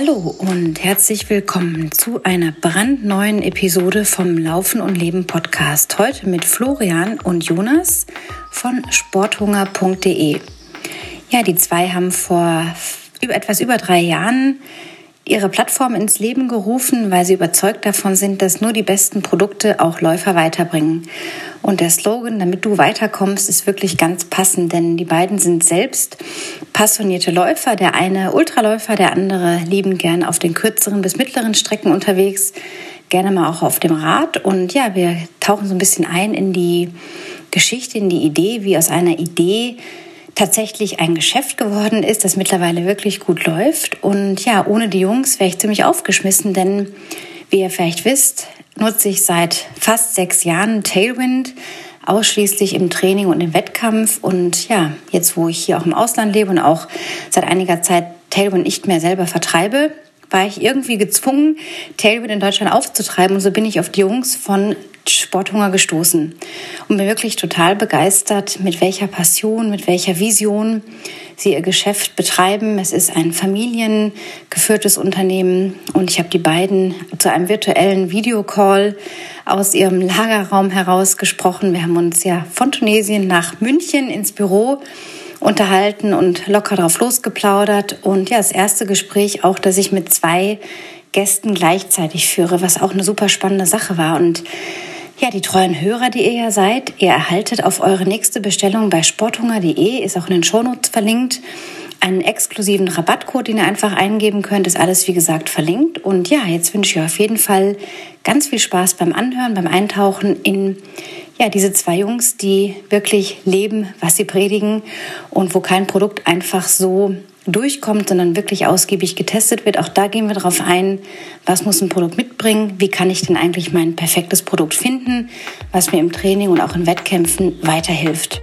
Hallo und herzlich willkommen zu einer brandneuen Episode vom Laufen und Leben Podcast. Heute mit Florian und Jonas von sporthunger.de. Ja, die zwei haben vor etwas über drei Jahren ihre Plattform ins Leben gerufen, weil sie überzeugt davon sind, dass nur die besten Produkte auch Läufer weiterbringen. Und der Slogan, damit du weiterkommst, ist wirklich ganz passend, denn die beiden sind selbst passionierte Läufer. Der eine Ultraläufer, der andere lieben gern auf den kürzeren bis mittleren Strecken unterwegs, gerne mal auch auf dem Rad. Und ja, wir tauchen so ein bisschen ein in die Geschichte, in die Idee, wie aus einer Idee tatsächlich ein Geschäft geworden ist, das mittlerweile wirklich gut läuft. Und ja, ohne die Jungs wäre ich ziemlich aufgeschmissen, denn wie ihr vielleicht wisst, nutze ich seit fast sechs Jahren Tailwind ausschließlich im Training und im Wettkampf. Und ja, jetzt wo ich hier auch im Ausland lebe und auch seit einiger Zeit Tailwind nicht mehr selber vertreibe, war ich irgendwie gezwungen, Tailwind in Deutschland aufzutreiben. Und so bin ich auf die Jungs von Sporthunger gestoßen und bin wirklich total begeistert, mit welcher Passion, mit welcher Vision sie ihr Geschäft betreiben. Es ist ein familiengeführtes Unternehmen und ich habe die beiden zu einem virtuellen Videocall aus ihrem Lagerraum heraus gesprochen. Wir haben uns ja von Tunesien nach München ins Büro unterhalten und locker drauf losgeplaudert. Und ja, das erste Gespräch auch, dass ich mit zwei Gästen gleichzeitig führe, was auch eine super spannende Sache war. Und ja, die treuen Hörer, die ihr ja seid, ihr erhaltet auf eure nächste Bestellung bei sporthunger.de, ist auch in den Shownotes verlinkt, einen exklusiven Rabattcode, den ihr einfach eingeben könnt. Ist alles, wie gesagt, verlinkt. Und ja, jetzt wünsche ich euch auf jeden Fall ganz viel Spaß beim Anhören, beim Eintauchen in ja, diese zwei Jungs, die wirklich leben, was sie predigen und wo kein Produkt einfach so durchkommt, sondern wirklich ausgiebig getestet wird. Auch da gehen wir darauf ein, was muss ein Produkt mitbringen, wie kann ich denn eigentlich mein perfektes Produkt finden, was mir im Training und auch in Wettkämpfen weiterhilft.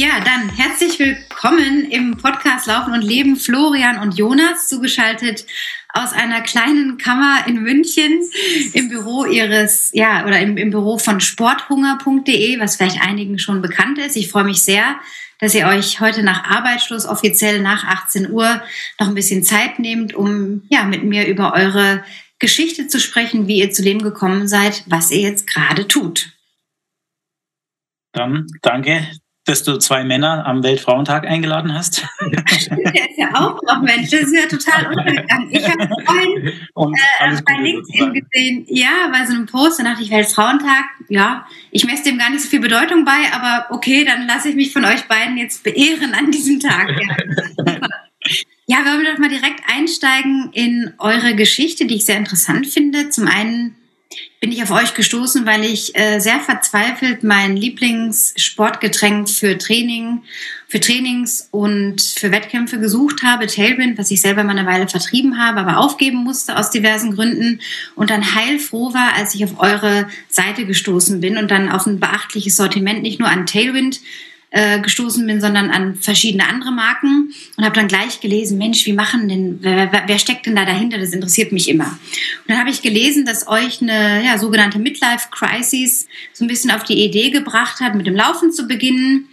Ja, dann herzlich willkommen im Podcast Laufen und Leben Florian und Jonas, zugeschaltet aus einer kleinen Kammer in München im Büro ihres, ja, oder im, im Büro von sporthunger.de, was vielleicht einigen schon bekannt ist. Ich freue mich sehr, dass ihr euch heute nach Arbeitsschluss offiziell nach 18 Uhr noch ein bisschen Zeit nehmt, um ja mit mir über eure Geschichte zu sprechen, wie ihr zu dem gekommen seid, was ihr jetzt gerade tut. Dann danke, dass du zwei Männer am Weltfrauentag eingeladen hast. Der ist ja auch noch Mensch, das ist ja total untergegangen. Ich habe vorhin äh, bei LinkedIn gesehen, ja, bei so einem Post, da dachte ich, Weltfrauentag, ja, ich messe dem gar nicht so viel Bedeutung bei, aber okay, dann lasse ich mich von euch beiden jetzt beehren an diesem Tag. Ja. Ja, wollen wir doch mal direkt einsteigen in eure Geschichte, die ich sehr interessant finde. Zum einen bin ich auf euch gestoßen, weil ich äh, sehr verzweifelt mein Lieblingssportgetränk für Training, für Trainings und für Wettkämpfe gesucht habe, Tailwind, was ich selber mal eine Weile vertrieben habe, aber aufgeben musste aus diversen Gründen und dann heilfroh war, als ich auf eure Seite gestoßen bin und dann auf ein beachtliches Sortiment nicht nur an Tailwind äh, gestoßen bin, sondern an verschiedene andere Marken und habe dann gleich gelesen, Mensch, wie machen denn, wer, wer, steckt denn da dahinter? Das interessiert mich immer. Und dann habe ich gelesen, dass euch eine ja, sogenannte Midlife Crisis so ein bisschen auf die Idee gebracht hat, mit dem Laufen zu beginnen.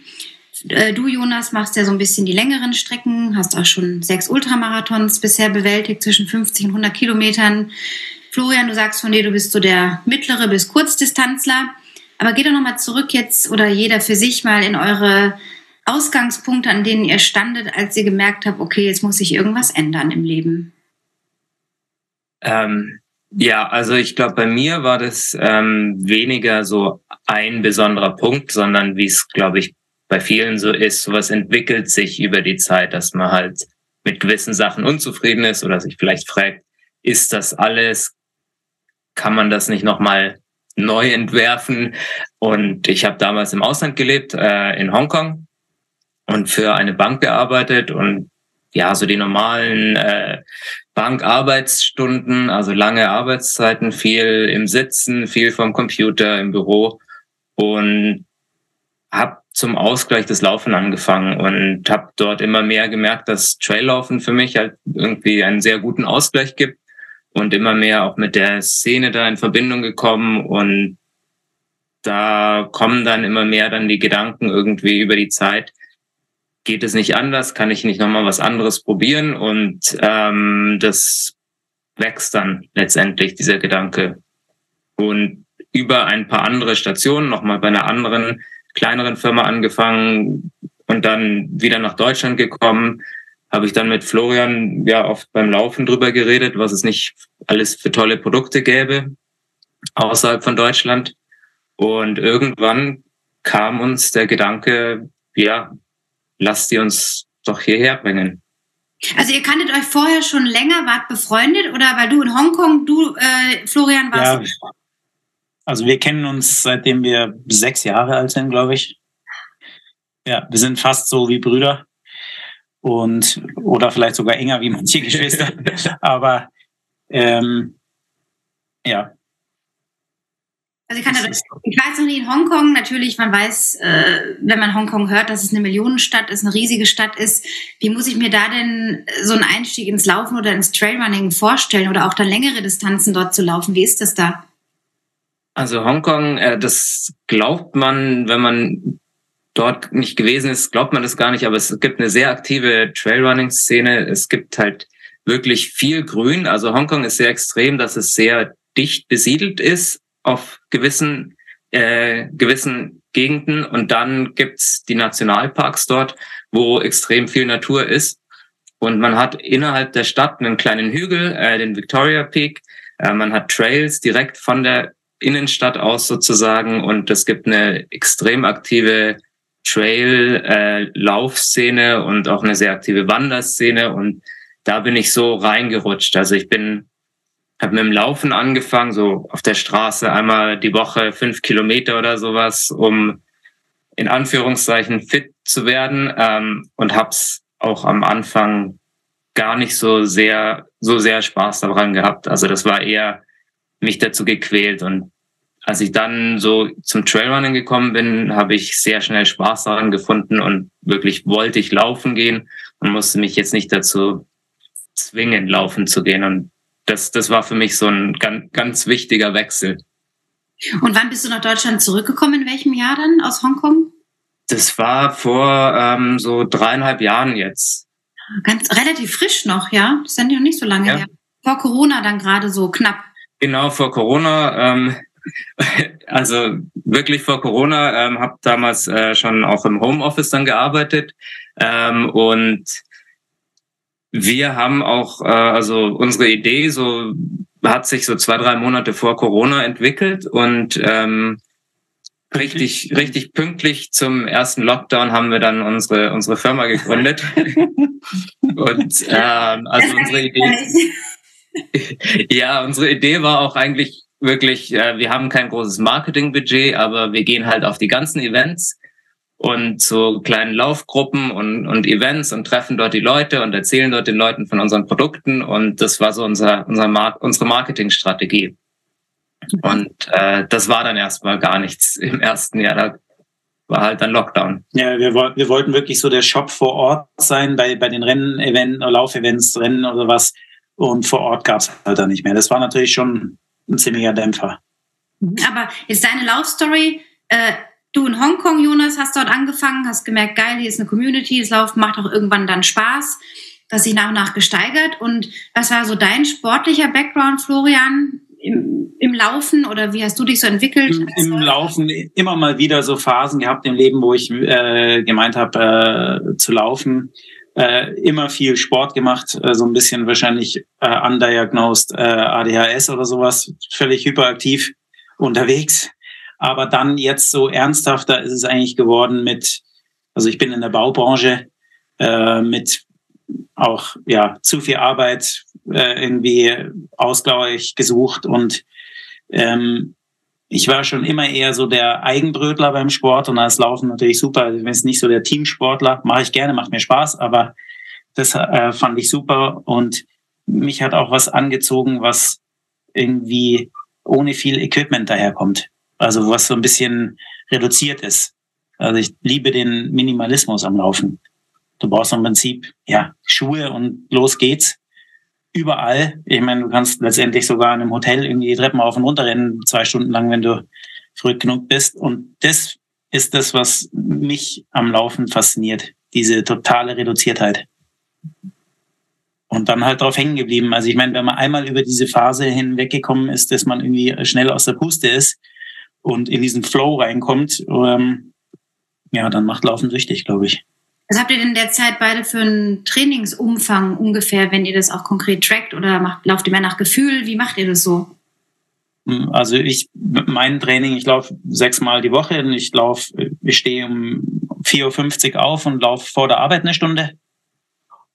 Äh, du, Jonas, machst ja so ein bisschen die längeren Strecken, hast auch schon sechs Ultramarathons bisher bewältigt, zwischen 50 und 100 Kilometern. Florian, du sagst von dir, du bist so der mittlere bis Kurzdistanzler. Aber geht doch nochmal zurück jetzt oder jeder für sich mal in eure Ausgangspunkte, an denen ihr standet, als ihr gemerkt habt, okay, jetzt muss sich irgendwas ändern im Leben. Ähm, ja, also ich glaube, bei mir war das ähm, weniger so ein besonderer Punkt, sondern wie es, glaube ich, bei vielen so ist, sowas entwickelt sich über die Zeit, dass man halt mit gewissen Sachen unzufrieden ist oder sich vielleicht fragt, ist das alles, kann man das nicht nochmal neu entwerfen. Und ich habe damals im Ausland gelebt, äh, in Hongkong und für eine Bank gearbeitet und ja, so die normalen äh, Bankarbeitsstunden, also lange Arbeitszeiten, viel im Sitzen, viel vom Computer im Büro und habe zum Ausgleich des Laufen angefangen und habe dort immer mehr gemerkt, dass Traillaufen für mich halt irgendwie einen sehr guten Ausgleich gibt und immer mehr auch mit der Szene da in Verbindung gekommen und da kommen dann immer mehr dann die Gedanken irgendwie über die Zeit, geht es nicht anders? Kann ich nicht nochmal was anderes probieren? Und ähm, das wächst dann letztendlich, dieser Gedanke. Und über ein paar andere Stationen, nochmal bei einer anderen, kleineren Firma angefangen und dann wieder nach Deutschland gekommen, habe ich dann mit Florian ja oft beim Laufen drüber geredet, was es nicht alles für tolle Produkte gäbe außerhalb von Deutschland. Und irgendwann kam uns der Gedanke, ja, lasst die uns doch hierher bringen. Also ihr kanntet euch vorher schon länger, wart befreundet oder weil du in Hongkong, du äh, Florian warst? Ja, also wir kennen uns seitdem wir sechs Jahre alt sind, glaube ich. Ja, wir sind fast so wie Brüder und oder vielleicht sogar enger wie manche Geschwister. Aber ähm, ja, also ich, kann da, ich weiß noch nie in Hongkong, natürlich, man weiß, äh, wenn man Hongkong hört, dass es eine Millionenstadt ist, eine riesige Stadt ist. Wie muss ich mir da denn so einen Einstieg ins Laufen oder ins Trailrunning vorstellen oder auch dann längere Distanzen dort zu laufen? Wie ist das da? Also Hongkong, äh, das glaubt man, wenn man dort nicht gewesen ist, glaubt man das gar nicht, aber es gibt eine sehr aktive Trailrunning-Szene. Es gibt halt wirklich viel Grün. Also Hongkong ist sehr extrem, dass es sehr dicht besiedelt ist auf gewissen, äh, gewissen Gegenden. Und dann gibt's die Nationalparks dort, wo extrem viel Natur ist. Und man hat innerhalb der Stadt einen kleinen Hügel, äh, den Victoria Peak. Äh, man hat Trails direkt von der Innenstadt aus sozusagen. Und es gibt eine extrem aktive Trail-Laufszene äh, und auch eine sehr aktive Wanderszene. Und da bin ich so reingerutscht. Also ich bin habe mit dem Laufen angefangen, so auf der Straße einmal die Woche fünf Kilometer oder sowas, um in Anführungszeichen fit zu werden ähm, und hab's auch am Anfang gar nicht so sehr so sehr Spaß daran gehabt. Also das war eher mich dazu gequält und als ich dann so zum Trailrunning gekommen bin, habe ich sehr schnell Spaß daran gefunden und wirklich wollte ich laufen gehen und musste mich jetzt nicht dazu zwingen, laufen zu gehen. Und das, das war für mich so ein ganz, ganz wichtiger Wechsel. Und wann bist du nach Deutschland zurückgekommen? In welchem Jahr dann aus Hongkong? Das war vor ähm, so dreieinhalb Jahren jetzt. Ganz relativ frisch noch, ja? Das ist ja noch nicht so lange ja. her. Vor Corona dann gerade so knapp. Genau, vor Corona. Ähm, also wirklich vor Corona. Ähm, habe damals äh, schon auch im Homeoffice dann gearbeitet. Ähm, und wir haben auch, äh, also unsere Idee so hat sich so zwei, drei Monate vor Corona entwickelt und ähm, richtig, richtig pünktlich zum ersten Lockdown haben wir dann unsere, unsere Firma gegründet. und ähm, also unsere Idee. ja, unsere Idee war auch eigentlich wirklich, äh, wir haben kein großes Marketingbudget, aber wir gehen halt auf die ganzen Events und so kleinen Laufgruppen und, und Events und treffen dort die Leute und erzählen dort den Leuten von unseren Produkten. Und das war so unser, unser Mar unsere Marketingstrategie. Und äh, das war dann erstmal gar nichts im ersten Jahr. Da war halt dann Lockdown. Ja, wir, wir wollten wirklich so der Shop vor Ort sein, bei, bei den Rennen, Event, Laufevents, Rennen oder was. Und vor Ort gab es halt dann nicht mehr. Das war natürlich schon ein ziemlicher Dämpfer. Aber ist deine Laufstory äh, du in Hongkong, Jonas, hast dort angefangen, hast gemerkt, geil, hier ist eine Community, das Laufen macht auch irgendwann dann Spaß, das sich nach und nach gesteigert. Und was war so dein sportlicher Background, Florian, im, im Laufen oder wie hast du dich so entwickelt? Im, im Laufen immer mal wieder so Phasen gehabt im Leben, wo ich äh, gemeint habe, äh, zu laufen. Äh, immer viel Sport gemacht, äh, so ein bisschen wahrscheinlich äh, undiagnosed äh, ADHS oder sowas, völlig hyperaktiv unterwegs. Aber dann jetzt so ernsthafter ist es eigentlich geworden mit, also ich bin in der Baubranche, äh, mit auch ja zu viel Arbeit äh, irgendwie Ausgleich gesucht und ähm, ich war schon immer eher so der Eigenbrötler beim Sport und das Laufen natürlich super. Also bin jetzt nicht so der Teamsportler, mache ich gerne, macht mir Spaß, aber das äh, fand ich super und mich hat auch was angezogen, was irgendwie ohne viel Equipment daherkommt. Also was so ein bisschen reduziert ist. Also ich liebe den Minimalismus am Laufen. Du brauchst im Prinzip ja Schuhe und los geht's. Überall. Ich meine, du kannst letztendlich sogar in einem Hotel irgendwie die Treppen auf und runter rennen, zwei Stunden lang, wenn du früh genug bist. Und das ist das, was mich am Laufen fasziniert. diese totale Reduziertheit. Und dann halt drauf hängen geblieben. Also ich meine, wenn man einmal über diese Phase hinweggekommen ist, dass man irgendwie schnell aus der Puste ist und in diesen Flow reinkommt, ähm, ja, dann macht Laufen süchtig, glaube ich. Was habt ihr denn derzeit beide für einen Trainingsumfang ungefähr, wenn ihr das auch konkret trackt oder macht, lauft ihr mehr nach Gefühl? Wie macht ihr das so? Hm, also ich, mein Training, ich laufe sechsmal die Woche und ich laufe, ich stehe um 4.50 Uhr auf und laufe vor der Arbeit eine Stunde.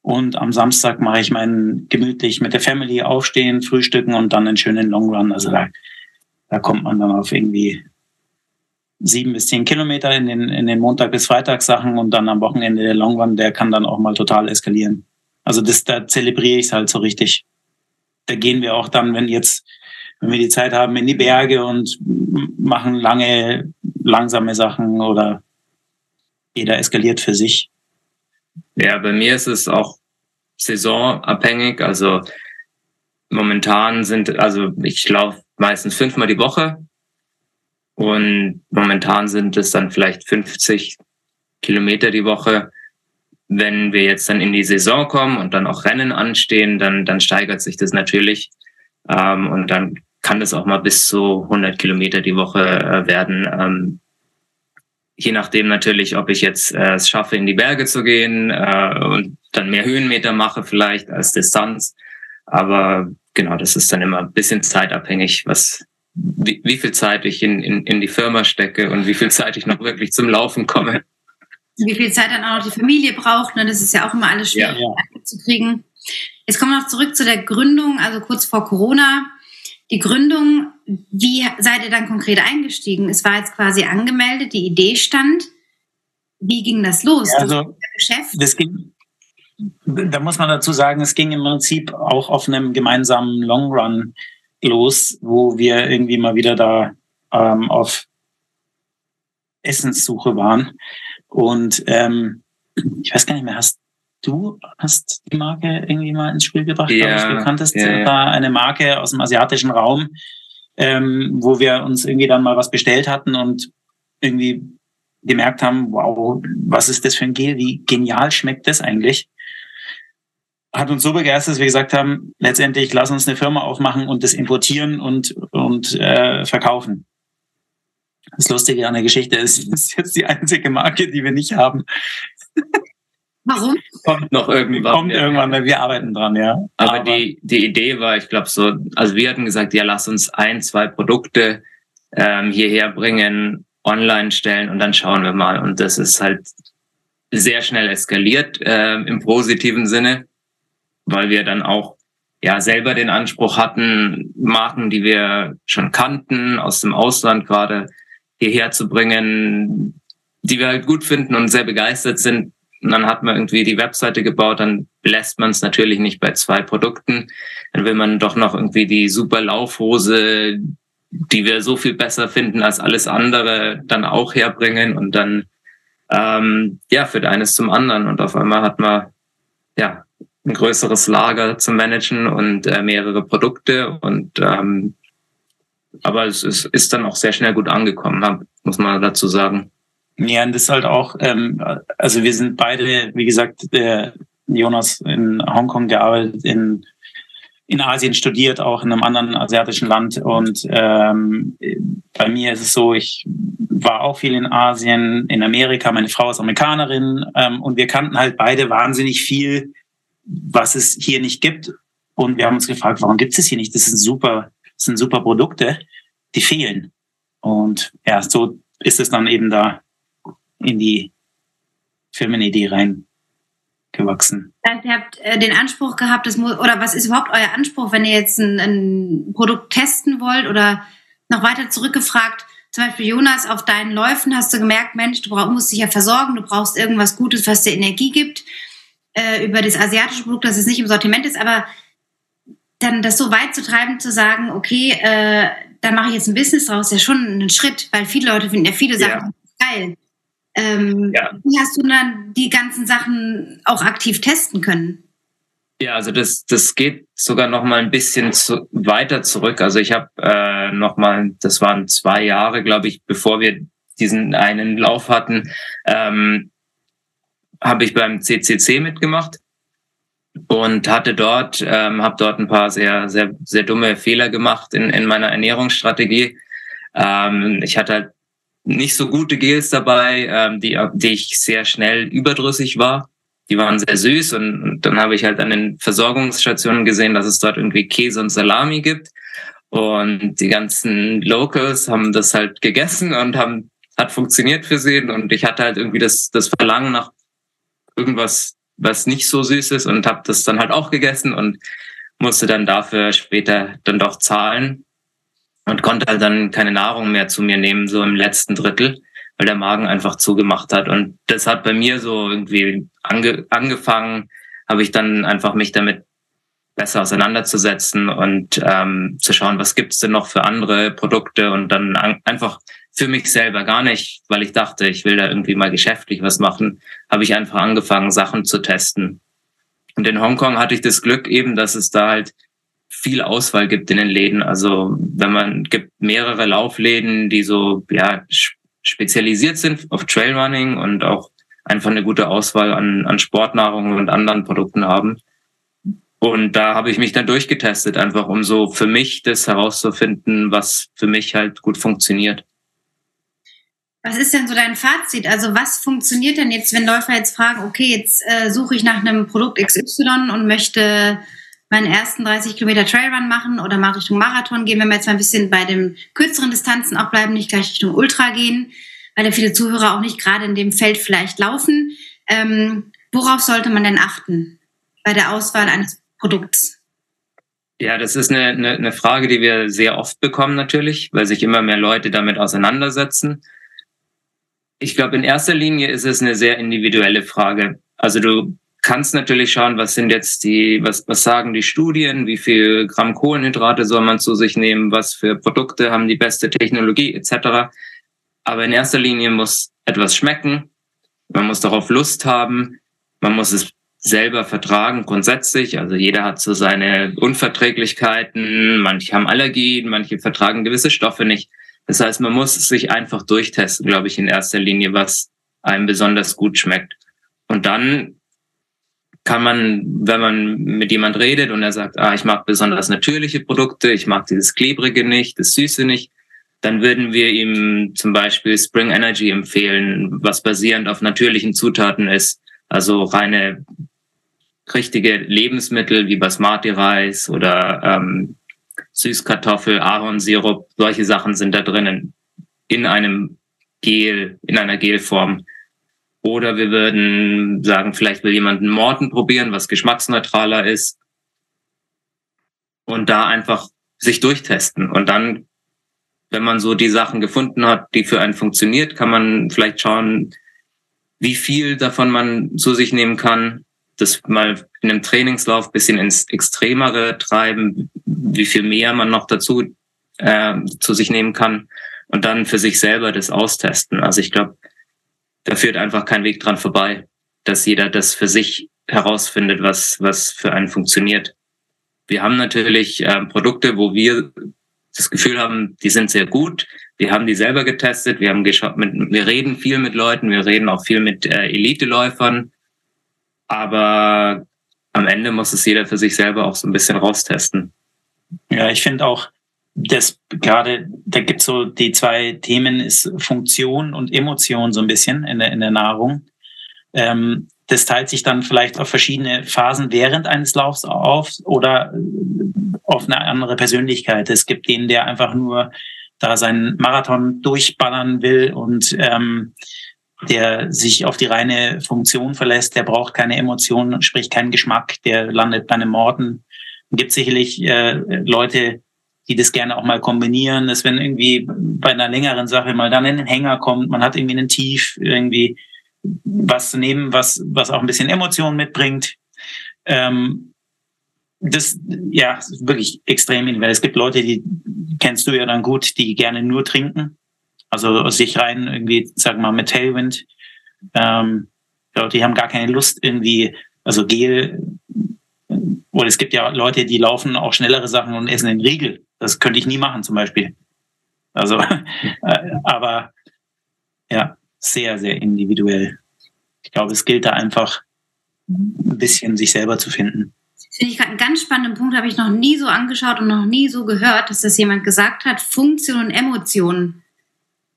Und am Samstag mache ich meinen gemütlich mit der Family aufstehen, frühstücken und dann einen schönen Long Run. Also da, da kommt man dann auf irgendwie sieben bis zehn Kilometer in den, in den Montag- bis Freitagssachen und dann am Wochenende der Long Run, der kann dann auch mal total eskalieren. Also das, da zelebriere ich es halt so richtig. Da gehen wir auch dann, wenn jetzt, wenn wir die Zeit haben, in die Berge und machen lange, langsame Sachen oder jeder eskaliert für sich. Ja, bei mir ist es auch saisonabhängig. Also momentan sind, also ich laufe meistens fünfmal die Woche und momentan sind es dann vielleicht 50 Kilometer die Woche. Wenn wir jetzt dann in die Saison kommen und dann auch Rennen anstehen, dann, dann steigert sich das natürlich. Ähm, und dann kann das auch mal bis zu 100 Kilometer die Woche äh, werden. Ähm, je nachdem natürlich, ob ich jetzt äh, es schaffe, in die Berge zu gehen äh, und dann mehr Höhenmeter mache vielleicht als Distanz. Aber genau, das ist dann immer ein bisschen zeitabhängig, was wie, wie viel Zeit ich in, in, in die Firma stecke und wie viel Zeit ich noch wirklich zum Laufen komme. Wie viel Zeit dann auch noch die Familie braucht, ne? das ist ja auch immer alles schwierig ja. zu kriegen. Jetzt kommen wir noch zurück zu der Gründung, also kurz vor Corona. Die Gründung, wie seid ihr dann konkret eingestiegen? Es war jetzt quasi angemeldet, die Idee stand. Wie ging das los? Ja, also, das Geschäft? Das ging, da muss man dazu sagen, es ging im Prinzip auch auf einem gemeinsamen Long Run los, wo wir irgendwie mal wieder da ähm, auf Essenssuche waren. Und ähm, ich weiß gar nicht mehr, hast du hast die Marke irgendwie mal ins Spiel gebracht, ja, glaube ich. Du kanntest ja, ja. da eine Marke aus dem asiatischen Raum, ähm, wo wir uns irgendwie dann mal was bestellt hatten und irgendwie gemerkt haben, wow, was ist das für ein Gel? Wie genial schmeckt das eigentlich? Hat uns so begeistert, dass wir gesagt haben, letztendlich lass uns eine Firma aufmachen und das importieren und, und äh, verkaufen. Das Lustige an der Geschichte ist, es ist jetzt die einzige Marke, die wir nicht haben. Warum? Kommt noch irgendwann. Kommt ja. irgendwann, weil wir arbeiten dran, ja. Aber, Aber die, die Idee war, ich glaube so, also wir hatten gesagt, ja, lass uns ein, zwei Produkte ähm, hierher bringen, online stellen und dann schauen wir mal. Und das ist halt sehr schnell eskaliert äh, im positiven Sinne weil wir dann auch ja selber den Anspruch hatten, Marken, die wir schon kannten, aus dem Ausland gerade hierher zu bringen, die wir halt gut finden und sehr begeistert sind. Und dann hat man irgendwie die Webseite gebaut, dann lässt man es natürlich nicht bei zwei Produkten. Dann will man doch noch irgendwie die super Laufhose, die wir so viel besser finden als alles andere, dann auch herbringen und dann ähm, ja führt eines zum anderen und auf einmal hat man ja ein größeres Lager zu managen und äh, mehrere Produkte und ähm, aber es ist, ist dann auch sehr schnell gut angekommen, muss man dazu sagen. Ja, und das ist halt auch, ähm, also wir sind beide, wie gesagt, der Jonas in Hongkong gearbeitet, in, in Asien studiert, auch in einem anderen asiatischen Land. Und ähm, bei mir ist es so, ich war auch viel in Asien, in Amerika, meine Frau ist Amerikanerin ähm, und wir kannten halt beide wahnsinnig viel was es hier nicht gibt. Und wir haben uns gefragt, warum gibt es hier nicht? Das sind super, das sind super Produkte, die fehlen. Und ja, so ist es dann eben da in die Firmenidee reingewachsen. Das ihr habt äh, den Anspruch gehabt, das muss, oder was ist überhaupt euer Anspruch, wenn ihr jetzt ein, ein Produkt testen wollt oder noch weiter zurückgefragt, zum Beispiel Jonas, auf deinen Läufen hast du gemerkt, Mensch, du brauch, musst dich ja versorgen, du brauchst irgendwas Gutes, was dir Energie gibt äh, über das asiatische Produkt, das es nicht im Sortiment ist, aber dann das so weit zu treiben, zu sagen, okay, äh, da mache ich jetzt ein Business draus, ist ja schon ein Schritt, weil viele Leute finden ja viele Sachen ja. geil. Ähm, ja. Wie hast du dann die ganzen Sachen auch aktiv testen können? Ja, also das, das geht sogar noch mal ein bisschen zu, weiter zurück. Also ich habe äh, noch mal, das waren zwei Jahre, glaube ich, bevor wir diesen einen Lauf hatten, ähm, habe ich beim CCC mitgemacht und hatte dort, ähm, habe dort ein paar sehr, sehr, sehr dumme Fehler gemacht in, in meiner Ernährungsstrategie. Ähm, ich hatte halt nicht so gute Gels dabei, ähm, die, die ich sehr schnell überdrüssig war. Die waren sehr süß und, und dann habe ich halt an den Versorgungsstationen gesehen, dass es dort irgendwie Käse und Salami gibt. Und die ganzen Locals haben das halt gegessen und haben, hat funktioniert für sie. Und ich hatte halt irgendwie das, das Verlangen nach irgendwas, was nicht so süß ist und habe das dann halt auch gegessen und musste dann dafür später dann doch zahlen und konnte halt dann keine Nahrung mehr zu mir nehmen, so im letzten Drittel, weil der Magen einfach zugemacht hat. Und das hat bei mir so irgendwie ange angefangen, habe ich dann einfach mich damit besser auseinanderzusetzen und ähm, zu schauen, was gibt's denn noch für andere Produkte und dann einfach für mich selber gar nicht, weil ich dachte, ich will da irgendwie mal geschäftlich was machen, habe ich einfach angefangen, Sachen zu testen. Und in Hongkong hatte ich das Glück eben, dass es da halt viel Auswahl gibt in den Läden. Also wenn man gibt mehrere Laufläden, die so ja spezialisiert sind auf Trailrunning und auch einfach eine gute Auswahl an, an Sportnahrung und anderen Produkten haben. Und da habe ich mich dann durchgetestet, einfach um so für mich das herauszufinden, was für mich halt gut funktioniert. Was ist denn so dein Fazit? Also was funktioniert denn jetzt, wenn Läufer jetzt fragen, okay, jetzt äh, suche ich nach einem Produkt XY und möchte meinen ersten 30 Kilometer Trailrun machen oder mal Richtung Marathon gehen, wenn wir jetzt mal ein bisschen bei den kürzeren Distanzen auch bleiben, nicht gleich Richtung Ultra gehen, weil ja viele Zuhörer auch nicht gerade in dem Feld vielleicht laufen. Ähm, worauf sollte man denn achten bei der Auswahl eines Produkts? Ja, das ist eine, eine, eine Frage, die wir sehr oft bekommen natürlich, weil sich immer mehr Leute damit auseinandersetzen. Ich glaube, in erster Linie ist es eine sehr individuelle Frage. Also du kannst natürlich schauen, was sind jetzt die, was, was sagen die Studien, wie viel Gramm Kohlenhydrate soll man zu sich nehmen, was für Produkte haben die beste Technologie etc. Aber in erster Linie muss etwas schmecken, man muss darauf Lust haben, man muss es selber vertragen grundsätzlich. Also jeder hat so seine Unverträglichkeiten, manche haben Allergien, manche vertragen gewisse Stoffe nicht. Das heißt, man muss sich einfach durchtesten, glaube ich, in erster Linie, was einem besonders gut schmeckt. Und dann kann man, wenn man mit jemand redet und er sagt, ah, ich mag besonders natürliche Produkte, ich mag dieses Klebrige nicht, das Süße nicht, dann würden wir ihm zum Beispiel Spring Energy empfehlen, was basierend auf natürlichen Zutaten ist. Also reine richtige Lebensmittel wie Basmati-Reis oder ähm, Süßkartoffel, Ahornsirup, solche Sachen sind da drinnen in einem Gel, in einer Gelform. Oder wir würden sagen, vielleicht will jemand einen Morten probieren, was geschmacksneutraler ist. Und da einfach sich durchtesten. Und dann, wenn man so die Sachen gefunden hat, die für einen funktioniert, kann man vielleicht schauen, wie viel davon man zu sich nehmen kann. Das mal in einem Trainingslauf bisschen ins Extremere treiben, wie viel mehr man noch dazu äh, zu sich nehmen kann. Und dann für sich selber das austesten. Also ich glaube, da führt einfach kein Weg dran vorbei, dass jeder das für sich herausfindet, was, was für einen funktioniert. Wir haben natürlich äh, Produkte, wo wir das Gefühl haben, die sind sehr gut. Wir haben die selber getestet. Wir haben geschaut, mit, wir reden viel mit Leuten. Wir reden auch viel mit äh, Elite-Läufern. Aber am Ende muss es jeder für sich selber auch so ein bisschen raustesten. Ja, ich finde auch, das gerade, da gibt so die zwei Themen ist Funktion und Emotion so ein bisschen in der, in der Nahrung. Ähm, das teilt sich dann vielleicht auf verschiedene Phasen während eines Laufs auf oder auf eine andere Persönlichkeit. Es gibt den, der einfach nur da seinen Marathon durchballern will und ähm, der sich auf die reine Funktion verlässt, der braucht keine Emotionen, sprich keinen Geschmack, der landet bei einem Morden. Es gibt sicherlich äh, Leute, die das gerne auch mal kombinieren, dass wenn irgendwie bei einer längeren Sache mal dann in den Hänger kommt, man hat irgendwie einen Tief, irgendwie was zu nehmen, was, was auch ein bisschen Emotionen mitbringt. Ähm, das, ja, wirklich extrem individuell. Es gibt Leute, die kennst du ja dann gut, die gerne nur trinken. Also sich rein irgendwie, sag mal, mit Tailwind. Ähm, die haben gar keine Lust irgendwie, also Gel. Oder es gibt ja Leute, die laufen auch schnellere Sachen und essen den Riegel. Das könnte ich nie machen zum Beispiel. Also, äh, aber ja, sehr, sehr individuell. ich glaube, es gilt da einfach ein bisschen sich selber zu finden. Finde ich einen ganz spannenden Punkt, habe ich noch nie so angeschaut und noch nie so gehört, dass das jemand gesagt hat, Funktion und Emotionen.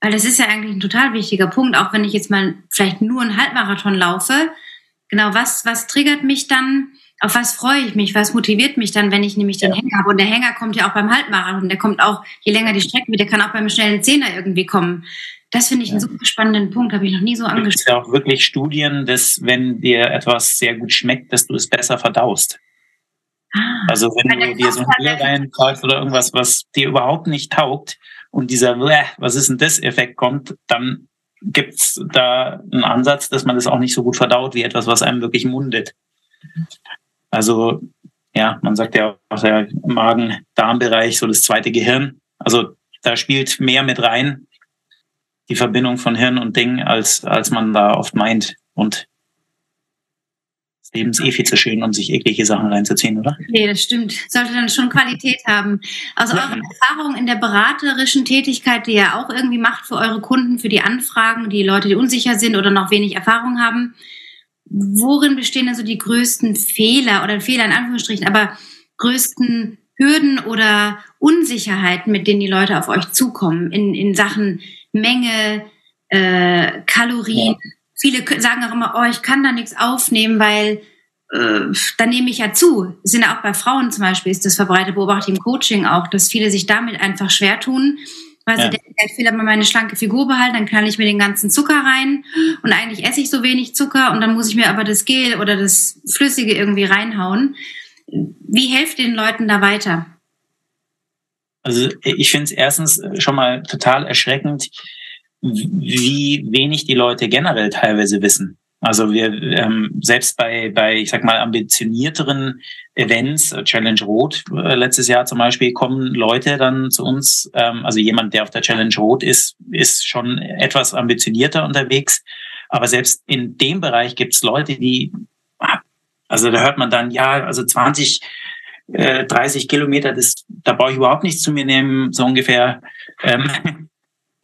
Weil das ist ja eigentlich ein total wichtiger Punkt, auch wenn ich jetzt mal vielleicht nur einen Halbmarathon laufe. Genau, was, was triggert mich dann? Auf was freue ich mich? Was motiviert mich dann, wenn ich nämlich den ja. Hänger habe? Und der Hänger kommt ja auch beim Halbmarathon. Der kommt auch, je länger die Strecke wird, der kann auch beim schnellen Zehner irgendwie kommen. Das finde ich einen super spannenden Punkt, habe ich noch nie so angeschaut. Es gibt ja auch wirklich Studien, dass wenn dir etwas sehr gut schmeckt, dass du es besser verdaust. Ah, also wenn du dir so ein Bier reinkaufst oder irgendwas, was dir überhaupt nicht taugt und dieser, was ist denn das Effekt kommt, dann gibt es da einen Ansatz, dass man das auch nicht so gut verdaut wie etwas, was einem wirklich mundet. Also ja, man sagt ja auch der Magen-Darm-Bereich, so das zweite Gehirn. Also da spielt mehr mit rein, die Verbindung von Hirn und Ding, als, als man da oft meint. Und Leben ist eh viel zu schön, um sich eklige Sachen reinzuziehen, oder? Nee, das stimmt. Sollte dann schon Qualität haben. Also eure Erfahrung in der beraterischen Tätigkeit, die ihr auch irgendwie macht für eure Kunden, für die Anfragen, die Leute, die unsicher sind oder noch wenig Erfahrung haben. Worin bestehen also die größten Fehler oder Fehler in Anführungsstrichen, aber größten Hürden oder Unsicherheiten, mit denen die Leute auf euch zukommen in, in Sachen Menge, äh, Kalorien. Ja. Viele sagen auch immer, oh, ich kann da nichts aufnehmen, weil äh, dann nehme ich ja zu. Das sind ja auch bei Frauen zum Beispiel, ist das verbreitet, beobachte ich im Coaching auch, dass viele sich damit einfach schwer tun, weil ja. sie denken, ich will aber meine schlanke Figur behalten, dann knall ich mir den ganzen Zucker rein und eigentlich esse ich so wenig Zucker und dann muss ich mir aber das Gel oder das Flüssige irgendwie reinhauen. Wie helft den Leuten da weiter? Also ich finde es erstens schon mal total erschreckend, wie wenig die Leute generell teilweise wissen. Also wir ähm, selbst bei, bei, ich sag mal, ambitionierteren Events, äh, Challenge Rot äh, letztes Jahr zum Beispiel, kommen Leute dann zu uns. Ähm, also jemand, der auf der Challenge Rot ist, ist schon etwas ambitionierter unterwegs. Aber selbst in dem Bereich gibt es Leute, die, also da hört man dann, ja, also 20 äh, 30 Kilometer, das, da brauche ich überhaupt nichts zu mir nehmen, so ungefähr. Ähm, äh,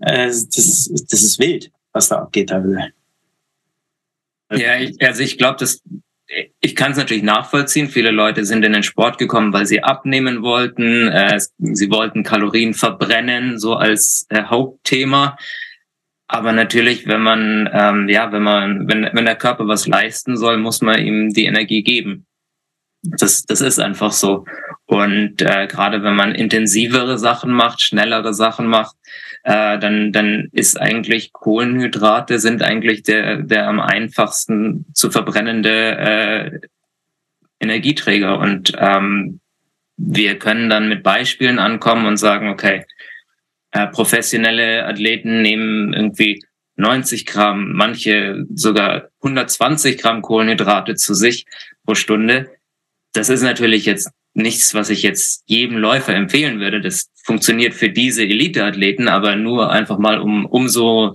das, das ist wild, was da abgeht da wieder. Ja, ich, also ich glaube, dass ich kann es natürlich nachvollziehen. Viele Leute sind in den Sport gekommen, weil sie abnehmen wollten. Äh, sie wollten Kalorien verbrennen, so als äh, Hauptthema. Aber natürlich, wenn man, ähm, ja, wenn man, wenn, wenn der Körper was leisten soll, muss man ihm die Energie geben. Das, das ist einfach so. Und äh, gerade wenn man intensivere Sachen macht, schnellere Sachen macht, äh, dann, dann ist eigentlich Kohlenhydrate sind eigentlich der, der am einfachsten zu verbrennende äh, Energieträger. Und ähm, wir können dann mit Beispielen ankommen und sagen, okay, äh, professionelle Athleten nehmen irgendwie 90 Gramm, manche sogar 120 Gramm Kohlenhydrate zu sich pro Stunde das ist natürlich jetzt nichts, was ich jetzt jedem Läufer empfehlen würde. Das funktioniert für diese Elite-Athleten, aber nur einfach mal, um, um so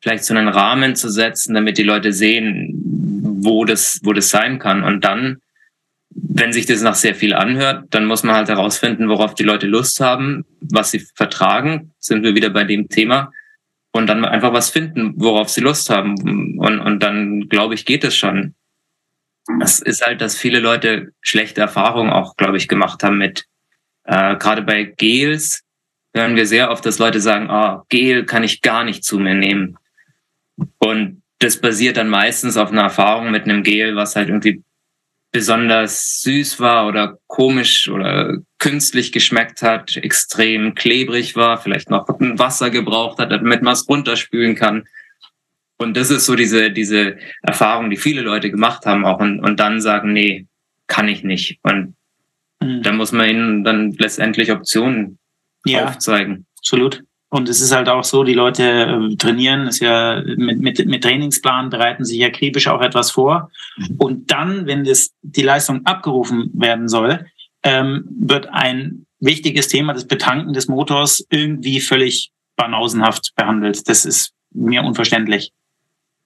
vielleicht so einen Rahmen zu setzen, damit die Leute sehen, wo das, wo das sein kann. Und dann, wenn sich das nach sehr viel anhört, dann muss man halt herausfinden, worauf die Leute Lust haben, was sie vertragen. Sind wir wieder bei dem Thema. Und dann einfach was finden, worauf sie Lust haben. Und, und dann, glaube ich, geht es schon. Das ist halt, dass viele Leute schlechte Erfahrungen auch, glaube ich, gemacht haben mit, äh, gerade bei Gels hören wir sehr oft, dass Leute sagen, ah, Gel kann ich gar nicht zu mir nehmen. Und das basiert dann meistens auf einer Erfahrung mit einem Gel, was halt irgendwie besonders süß war oder komisch oder künstlich geschmeckt hat, extrem klebrig war, vielleicht noch Wasser gebraucht hat, damit man es runterspülen kann. Und das ist so diese, diese Erfahrung, die viele Leute gemacht haben auch und, und dann sagen, nee, kann ich nicht. Und mhm. dann muss man ihnen dann letztendlich Optionen ja, aufzeigen. Absolut. Und es ist halt auch so, die Leute äh, trainieren, ist ja mit, mit, mit Trainingsplan bereiten sich akribisch auch etwas vor. Mhm. Und dann, wenn das, die Leistung abgerufen werden soll, ähm, wird ein wichtiges Thema, das Betanken des Motors, irgendwie völlig banausenhaft behandelt. Das ist mir unverständlich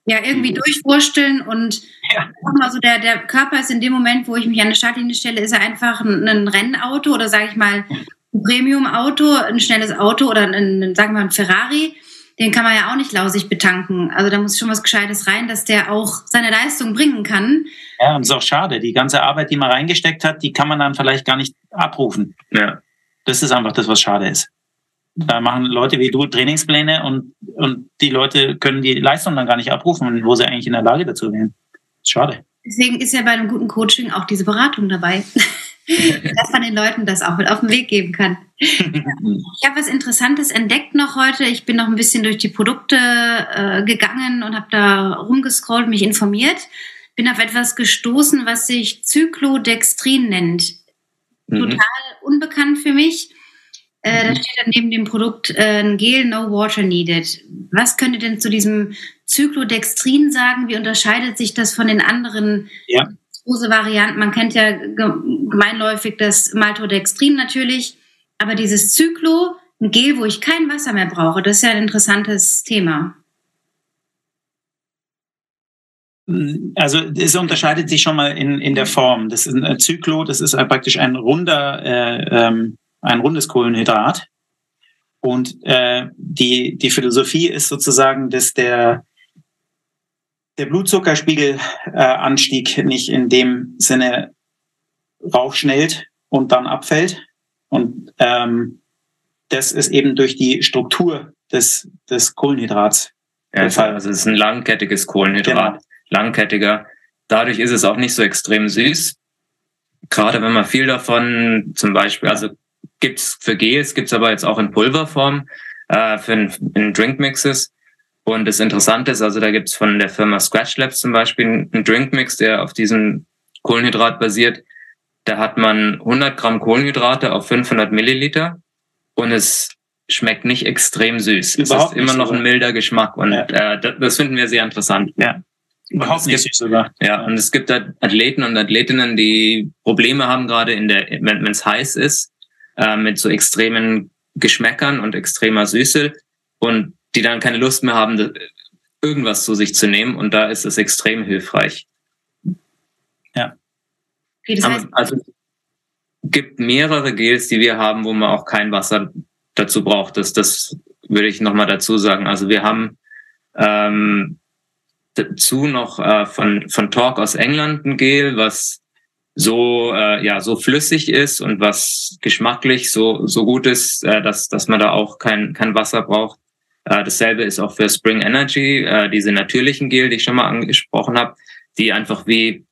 ja, irgendwie durchwursteln und ja. mal so, der, der Körper ist in dem Moment, wo ich mich an der Startlinie stelle, ist er einfach ein, ein Rennauto oder sage ich mal ein Premium-Auto, ein schnelles Auto oder ein, ein, sagen wir mal ein Ferrari. den kann man ja auch nicht lausig betanken. Also da muss schon was Gescheites rein, dass der auch seine Leistung bringen kann. Ja, und es ist auch schade. Die ganze Arbeit, die man reingesteckt hat, die kann man dann vielleicht gar nicht abrufen. Ja. Das ist einfach das, was schade ist. Da machen Leute wie du Trainingspläne und, und die Leute können die Leistung dann gar nicht abrufen, wo sie eigentlich in der Lage dazu wären. Schade. Deswegen ist ja bei einem guten Coaching auch diese Beratung dabei. dass man den Leuten das auch mit auf den Weg geben kann. Ich habe was Interessantes entdeckt noch heute. Ich bin noch ein bisschen durch die Produkte äh, gegangen und habe da rumgescrollt, mich informiert. Bin auf etwas gestoßen, was sich Zyklodextrin nennt. Mhm. Total unbekannt für mich. Äh, da mhm. steht dann neben dem Produkt äh, ein Gel No Water Needed. Was könnt ihr denn zu diesem Zyklodextrin sagen? Wie unterscheidet sich das von den anderen ja. Varianten? Man kennt ja gemeinläufig das Maltodextrin natürlich, aber dieses Zyclo, ein Gel, wo ich kein Wasser mehr brauche, das ist ja ein interessantes Thema. Also es unterscheidet sich schon mal in, in der Form. Das ist ein Zyclo, das ist praktisch ein runder, äh, ähm, ein rundes Kohlenhydrat. Und äh, die, die ist sozusagen, dass der, der Blutzuckerspiegelanstieg äh, nicht in dem Sinne raufschnellt und dann abfällt. Und ähm, das ist eben durch die Struktur des, des Kohlenhydrats. Ja, also es ist ein langkettiges Kohlenhydrat, genau. langkettiger. Dadurch ist es auch nicht so extrem süß. Gerade wenn man viel davon, zum Beispiel, also gibt's für Gels, gibt's aber jetzt auch in Pulverform äh, für in, in Drinkmixes. Und das Interessante ist, also da gibt's von der Firma Scratch Labs zum Beispiel einen Drinkmix, der auf diesem Kohlenhydrat basiert. Da hat man 100 Gramm Kohlenhydrate auf 500 Milliliter und es schmeckt nicht extrem süß. Überhaupt es ist immer noch ein milder Geschmack und ja. äh, das, das, finden wir sehr interessant. Ja. Überhaupt nicht süß sogar. Ja, und es gibt Athleten und Athletinnen, die Probleme haben, gerade in der, wenn es heiß ist, äh, mit so extremen Geschmäckern und extremer Süße und die dann keine Lust mehr haben, irgendwas zu sich zu nehmen. Und da ist es extrem hilfreich. Ja. Okay, das heißt also gibt mehrere Gels, die wir haben, wo man auch kein Wasser dazu braucht. Das, das würde ich nochmal dazu sagen. Also wir haben ähm, dazu noch äh, von, von Talk aus England ein Gel, was so äh, ja so flüssig ist und was geschmacklich so so gut ist, äh, dass dass man da auch kein kein Wasser braucht. Äh, dasselbe ist auch für Spring Energy, äh, diese natürlichen Gel, die ich schon mal angesprochen habe, die einfach wie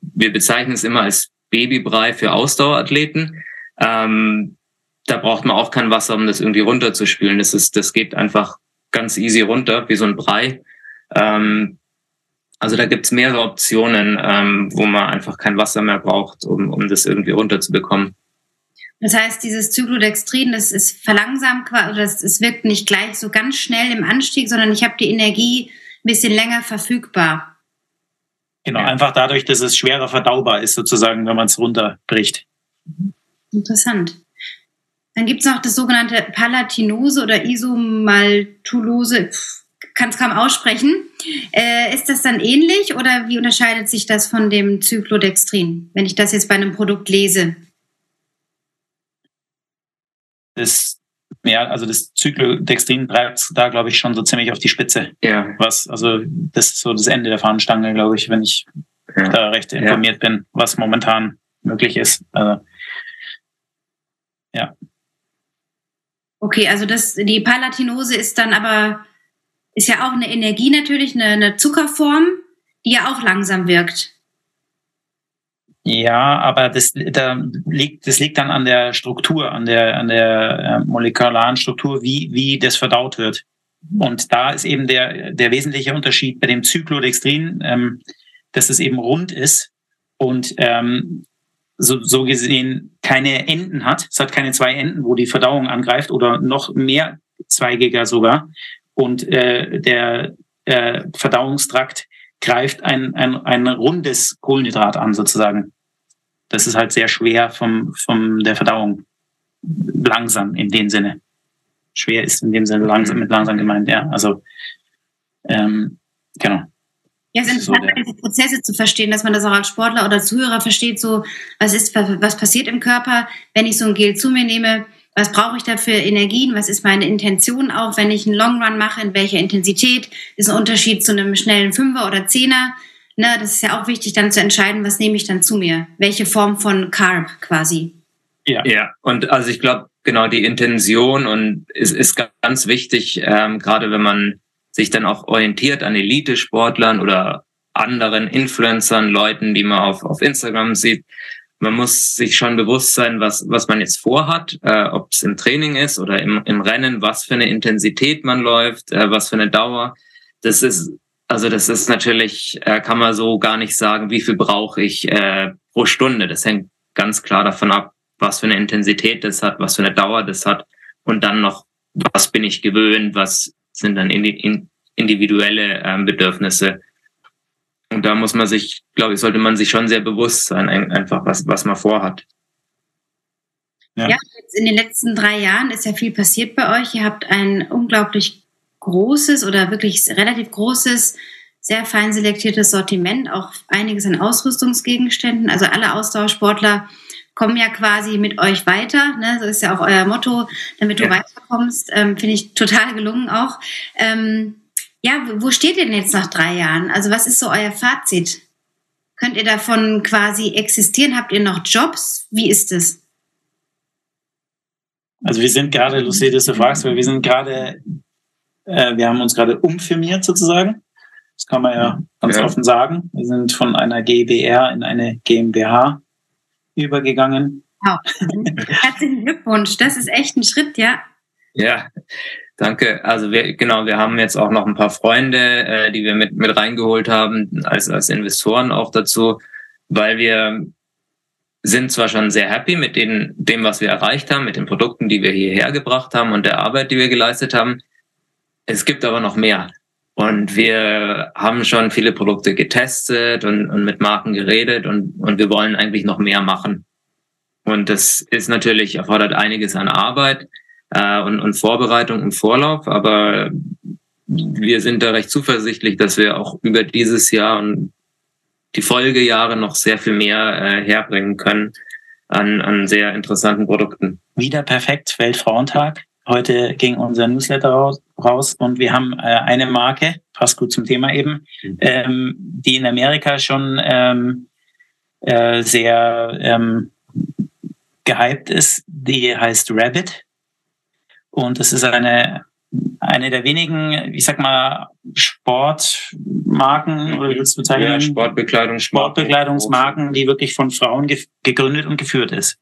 wir bezeichnen es immer als Babybrei für Ausdauerathleten. Ähm, da braucht man auch kein Wasser, um das irgendwie runterzuspülen. Das ist, das geht einfach ganz easy runter, wie so ein Brei. Ähm, also da gibt's mehrere Optionen, ähm, wo man einfach kein Wasser mehr braucht, um, um das irgendwie runterzubekommen. Das heißt, dieses Zyklodextrin, das ist verlangsamt, oder es wirkt nicht gleich so ganz schnell im Anstieg, sondern ich habe die Energie ein bisschen länger verfügbar. Genau, ja. einfach dadurch, dass es schwerer verdaubar ist, sozusagen, wenn man es runterbricht. Interessant. Dann gibt es noch das sogenannte Palatinose oder Isomaltulose, kann es kaum aussprechen. Äh, ist das dann ähnlich oder wie unterscheidet sich das von dem Zyklodextrin, wenn ich das jetzt bei einem Produkt lese? Das ja, also das Zyklodextrin treibt da, glaube ich, schon so ziemlich auf die Spitze. Ja. Was, also das ist so das Ende der Fahnenstange, glaube ich, wenn ich ja. da recht informiert ja. bin, was momentan möglich ist. Also, ja. Okay, also das, die Palatinose ist dann aber, ist ja auch eine Energie natürlich, eine, eine Zuckerform, die ja auch langsam wirkt. Ja, aber das, da liegt, das liegt dann an der Struktur, an der, an der äh, molekularen Struktur, wie, wie das verdaut wird. Und da ist eben der, der wesentliche Unterschied bei dem Zyklodextrin, ähm, dass es eben rund ist und ähm, so, so gesehen keine Enden hat. Es hat keine zwei Enden, wo die Verdauung angreift oder noch mehr zweigiger sogar. Und äh, der äh, Verdauungstrakt greift ein, ein, ein rundes Kohlenhydrat an, sozusagen. Das ist halt sehr schwer vom, vom der Verdauung. Langsam in dem Sinne. Schwer ist in dem Sinne langsam mit langsam gemeint, ja. Also ähm, genau. Ja, es ist interessant, so diese Prozesse zu verstehen, dass man das auch als Sportler oder Zuhörer versteht, so was ist, was passiert im Körper, wenn ich so ein Gel zu mir nehme. Was brauche ich da für Energien, was ist meine Intention auch, wenn ich einen Long Run mache, in welcher Intensität, ist ein Unterschied zu einem schnellen Fünfer oder Zehner. Ne, das ist ja auch wichtig, dann zu entscheiden, was nehme ich dann zu mir, welche Form von Carb quasi. Ja, ja. und also ich glaube, genau die Intention und ist, ist ganz wichtig, ähm, gerade wenn man sich dann auch orientiert an Elite-Sportlern oder anderen Influencern, Leuten, die man auf, auf Instagram sieht, man muss sich schon bewusst sein, was, was man jetzt vorhat, äh, ob es im Training ist oder im, im Rennen, was für eine Intensität man läuft, äh, was für eine Dauer. Das ist, also das ist natürlich, äh, kann man so gar nicht sagen, wie viel brauche ich äh, pro Stunde. Das hängt ganz klar davon ab, was für eine Intensität das hat, was für eine Dauer das hat und dann noch, was bin ich gewöhnt, was sind dann individuelle ähm, Bedürfnisse und da muss man sich, glaube ich, sollte man sich schon sehr bewusst sein, einfach was, was man vorhat. Ja. ja, jetzt in den letzten drei Jahren ist ja viel passiert bei euch. Ihr habt ein unglaublich großes oder wirklich relativ großes, sehr fein selektiertes Sortiment, auch einiges an Ausrüstungsgegenständen. Also alle Ausdauersportler kommen ja quasi mit euch weiter. Ne? So ist ja auch euer Motto, damit du ja. weiterkommst. Ähm, Finde ich total gelungen auch. Ähm, ja, wo steht ihr denn jetzt nach drei Jahren? Also was ist so euer Fazit? Könnt ihr davon quasi existieren? Habt ihr noch Jobs? Wie ist es? Also wir sind gerade, lustig, dass du fragst, weil wir sind gerade, äh, wir haben uns gerade umfirmiert sozusagen. Das kann man ja ganz ja. offen sagen. Wir sind von einer GbR in eine GmbH übergegangen. Wow. Herzlichen Glückwunsch. Das ist echt ein Schritt, ja. Ja, Danke. Also wir, genau, wir haben jetzt auch noch ein paar Freunde, äh, die wir mit, mit reingeholt haben, als, als Investoren auch dazu, weil wir sind zwar schon sehr happy mit den, dem, was wir erreicht haben, mit den Produkten, die wir hierher gebracht haben und der Arbeit, die wir geleistet haben. Es gibt aber noch mehr. Und wir haben schon viele Produkte getestet und, und mit Marken geredet und, und wir wollen eigentlich noch mehr machen. Und das ist natürlich, erfordert einiges an Arbeit äh, und, und Vorbereitung und Vorlauf. Aber wir sind da recht zuversichtlich, dass wir auch über dieses Jahr und die Folgejahre noch sehr viel mehr äh, herbringen können an, an sehr interessanten Produkten. Wieder perfekt, Weltfrauentag. Heute ging unser Newsletter raus, raus und wir haben äh, eine Marke, passt gut zum Thema eben, mhm. ähm, die in Amerika schon ähm, äh, sehr ähm, gehypt ist. Die heißt Rabbit. Und es ist eine, eine der wenigen, ich sag mal, Sportmarken oder willst du bezeichnen? Ja, Sportbekleidung, Sportbekleidungsmarken, die wirklich von Frauen ge gegründet und geführt ist.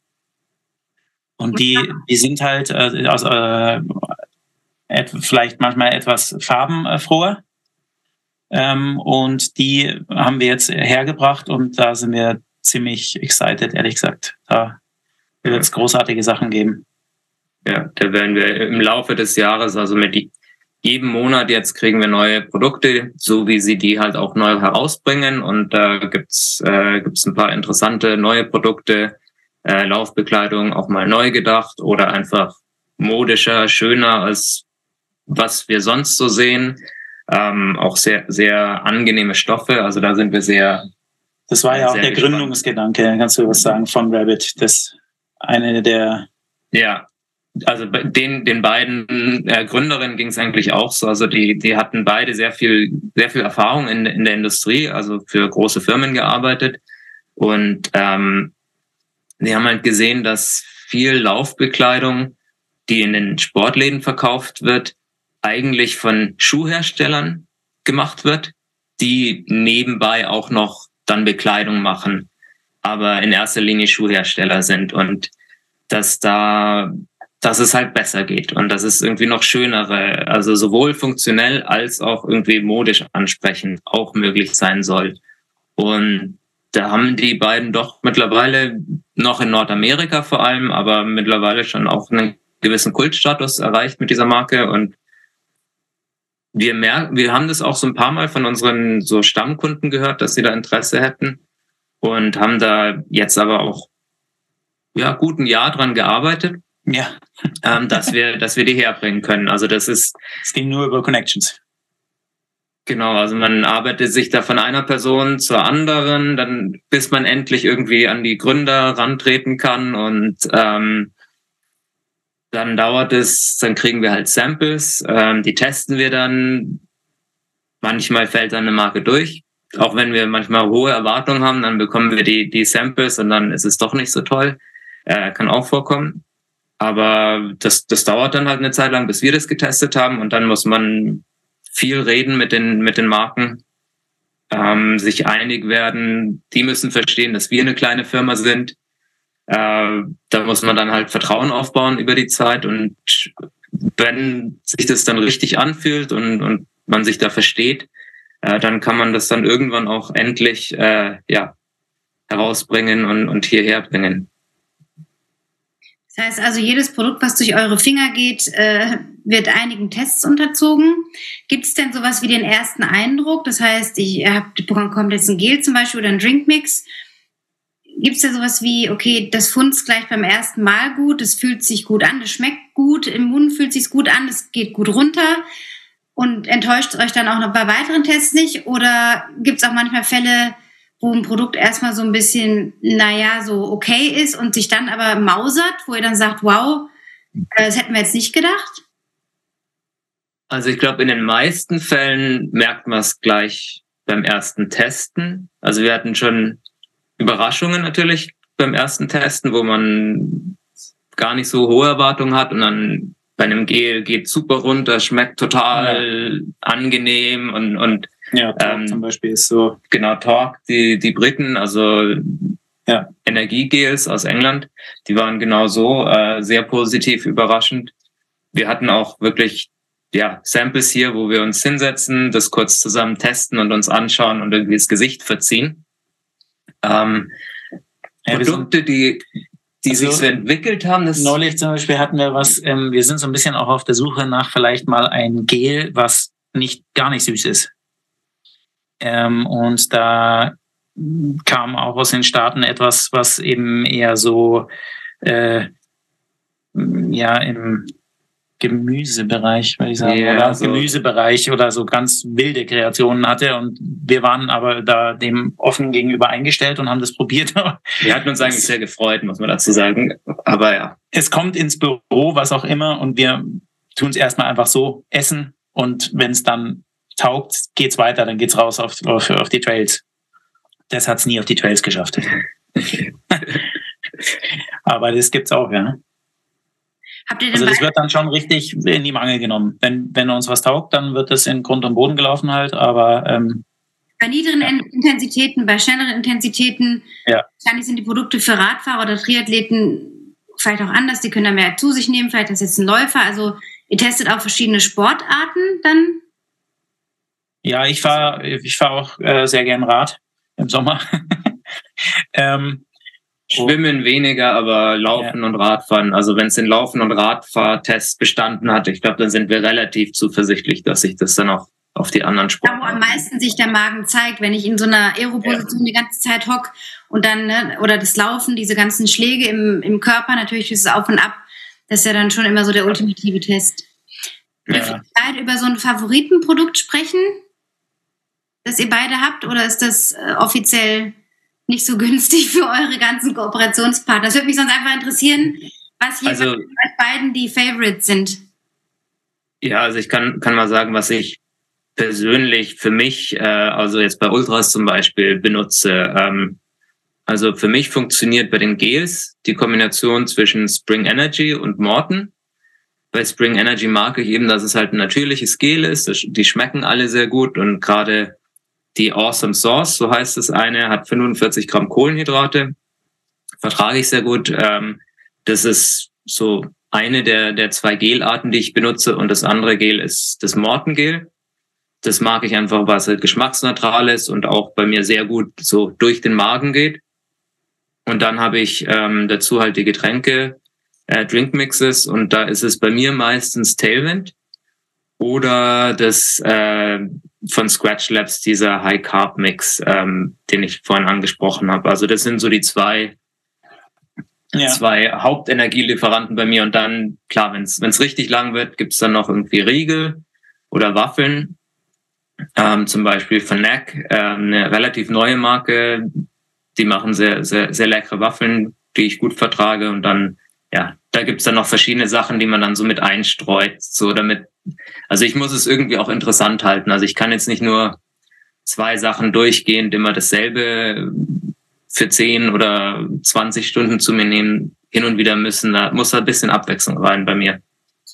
Und die, die sind halt äh, aus, äh, vielleicht manchmal etwas farbenfroher. Ähm, und die haben wir jetzt hergebracht und da sind wir ziemlich excited, ehrlich gesagt. Da wird es großartige Sachen geben. Ja, da werden wir im Laufe des Jahres, also mit jedem Monat jetzt kriegen wir neue Produkte, so wie sie die halt auch neu herausbringen. Und da gibt's äh, gibt's ein paar interessante neue Produkte, äh, Laufbekleidung auch mal neu gedacht oder einfach modischer, schöner als was wir sonst so sehen. Ähm, auch sehr, sehr angenehme Stoffe. Also da sind wir sehr. Das war ja auch der gespannt. Gründungsgedanke, kannst du was sagen, von Rabbit. Das eine der ja, also den, den beiden äh, Gründerinnen ging es eigentlich auch so. Also die, die hatten beide sehr viel, sehr viel Erfahrung in, in der Industrie, also für große Firmen gearbeitet. Und ähm, die haben halt gesehen, dass viel Laufbekleidung, die in den Sportläden verkauft wird, eigentlich von Schuhherstellern gemacht wird, die nebenbei auch noch dann Bekleidung machen, aber in erster Linie Schuhhersteller sind und dass da dass es halt besser geht. Und dass es irgendwie noch schönere, also sowohl funktionell als auch irgendwie modisch ansprechend auch möglich sein soll. Und da haben die beiden doch mittlerweile noch in Nordamerika vor allem, aber mittlerweile schon auch einen gewissen Kultstatus erreicht mit dieser Marke. Und wir merken, wir haben das auch so ein paar Mal von unseren so Stammkunden gehört, dass sie da Interesse hätten und haben da jetzt aber auch ja gut ein Jahr dran gearbeitet ja. ähm, dass wir, dass wir die herbringen können. Also das ist. Es ging nur über Connections. Genau, also man arbeitet sich da von einer Person zur anderen, dann bis man endlich irgendwie an die Gründer rantreten kann und ähm, Dann dauert es, dann kriegen wir halt Samples, ähm, die testen wir dann. Manchmal fällt dann eine Marke durch. Auch wenn wir manchmal hohe Erwartungen haben, dann bekommen wir die, die Samples und dann ist es doch nicht so toll. Äh, kann auch vorkommen. Aber das, das dauert dann halt eine Zeit lang, bis wir das getestet haben und dann muss man viel reden mit den, mit den Marken, ähm, sich einig werden. Die müssen verstehen, dass wir eine kleine Firma sind. Äh, da muss man dann halt Vertrauen aufbauen über die Zeit und wenn sich das dann richtig anfühlt und, und man sich da versteht, äh, dann kann man das dann irgendwann auch endlich äh, ja, herausbringen und, und hierher bringen. Das heißt also, jedes Produkt, was durch eure Finger geht, äh, wird einigen Tests unterzogen. Gibt es denn sowas wie den ersten Eindruck? Das heißt, ich habt, bekommt jetzt ein Gel zum Beispiel oder ein Drinkmix. Gibt es da sowas wie, okay, das funzt gleich beim ersten Mal gut, es fühlt sich gut an, das schmeckt gut, im Mund fühlt sich gut an, es geht gut runter und enttäuscht euch dann auch noch bei weiteren Tests nicht? Oder gibt es auch manchmal Fälle, wo ein Produkt erstmal so ein bisschen, naja, so okay ist und sich dann aber mausert, wo ihr dann sagt, wow, äh, das hätten wir jetzt nicht gedacht? Also ich glaube, in den meisten Fällen merkt man es gleich beim ersten Testen. Also wir hatten schon Überraschungen natürlich beim ersten Testen, wo man gar nicht so hohe Erwartungen hat und dann bei einem Gel geht super runter, schmeckt total ja. angenehm und, und ja, Talk ähm, zum Beispiel ist so. Genau, Talk, die, die Briten, also ja. Energiegels aus England, die waren genau so äh, sehr positiv überraschend. Wir hatten auch wirklich ja, Samples hier, wo wir uns hinsetzen, das kurz zusammen testen und uns anschauen und irgendwie das Gesicht verziehen. Ähm, ja, Produkte, die, die also, sich so entwickelt haben. Das neulich zum Beispiel hatten wir was, ähm, wir sind so ein bisschen auch auf der Suche nach vielleicht mal ein Gel, was nicht gar nicht süß ist. Ähm, und da kam auch aus den Staaten etwas, was eben eher so äh, ja im Gemüsebereich, würde ich sagen, yeah, oder so. Gemüsebereich oder so ganz wilde Kreationen hatte. Und wir waren aber da dem offen gegenüber eingestellt und haben das probiert. Wir hatten uns eigentlich sehr gefreut, muss man dazu sagen. Aber ja. Es kommt ins Büro, was auch immer, und wir tun es erstmal einfach so essen. Und wenn es dann taugt, geht's weiter, dann geht's raus auf, auf, auf die Trails. Das hat's nie auf die Trails geschafft. Aber das gibt's auch, ja. Habt ihr denn also das wird dann schon richtig in die Mangel genommen. Wenn, wenn uns was taugt, dann wird das in Grund und Boden gelaufen halt, aber ähm, bei niederen ja. Intensitäten, bei schnelleren Intensitäten, ja. wahrscheinlich sind die Produkte für Radfahrer oder Triathleten vielleicht auch anders, die können da mehr zu sich nehmen, vielleicht ist jetzt ein Läufer, also ihr testet auch verschiedene Sportarten dann ja, ich fahre ich fahr auch äh, sehr gern Rad im Sommer. ähm, Schwimmen weniger, aber Laufen ja. und Radfahren. Also wenn es den Laufen- und Radfahrtest bestanden hat, ich glaube, dann sind wir relativ zuversichtlich, dass sich das dann auch auf die anderen Sportarten. Da, wo am meisten sich der Magen zeigt, wenn ich in so einer Aeroposition ja. die ganze Zeit hock und dann, ne, oder das Laufen, diese ganzen Schläge im, im Körper, natürlich ist es auf und ab. Das ist ja dann schon immer so der ultimative Test. Ja. Dürfen wir über so ein Favoritenprodukt sprechen? Das ihr beide habt oder ist das äh, offiziell nicht so günstig für eure ganzen Kooperationspartner? Das würde mich sonst einfach interessieren, was hier also, beiden die Favorites sind. Ja, also ich kann, kann mal sagen, was ich persönlich für mich, äh, also jetzt bei Ultras zum Beispiel, benutze. Ähm, also für mich funktioniert bei den Gels die Kombination zwischen Spring Energy und Morton. Bei Spring Energy mag ich eben, dass es halt ein natürliches Gel ist. Die schmecken alle sehr gut und gerade die Awesome Sauce, so heißt es eine, hat 45 Gramm Kohlenhydrate. Vertrage ich sehr gut. Ähm, das ist so eine der, der zwei Gelarten, die ich benutze. Und das andere Gel ist das Mortengel. Das mag ich einfach, was halt geschmacksneutral ist und auch bei mir sehr gut so durch den Magen geht. Und dann habe ich ähm, dazu halt die Getränke, äh, Drinkmixes und da ist es bei mir meistens Tailwind oder das äh, von Scratch Labs, dieser High Carb Mix, ähm, den ich vorhin angesprochen habe. Also das sind so die zwei, ja. zwei Hauptenergielieferanten bei mir. Und dann, klar, wenn es richtig lang wird, gibt's dann noch irgendwie Riegel oder Waffeln. Ähm, zum Beispiel von Nack, äh, eine relativ neue Marke. Die machen sehr, sehr, sehr leckere Waffeln, die ich gut vertrage. Und dann ja, da gibt's dann noch verschiedene Sachen, die man dann so mit einstreut, so damit, also ich muss es irgendwie auch interessant halten. Also ich kann jetzt nicht nur zwei Sachen durchgehend immer dasselbe für zehn oder zwanzig Stunden zu mir nehmen, hin und wieder müssen, da muss da ein bisschen Abwechslung rein bei mir.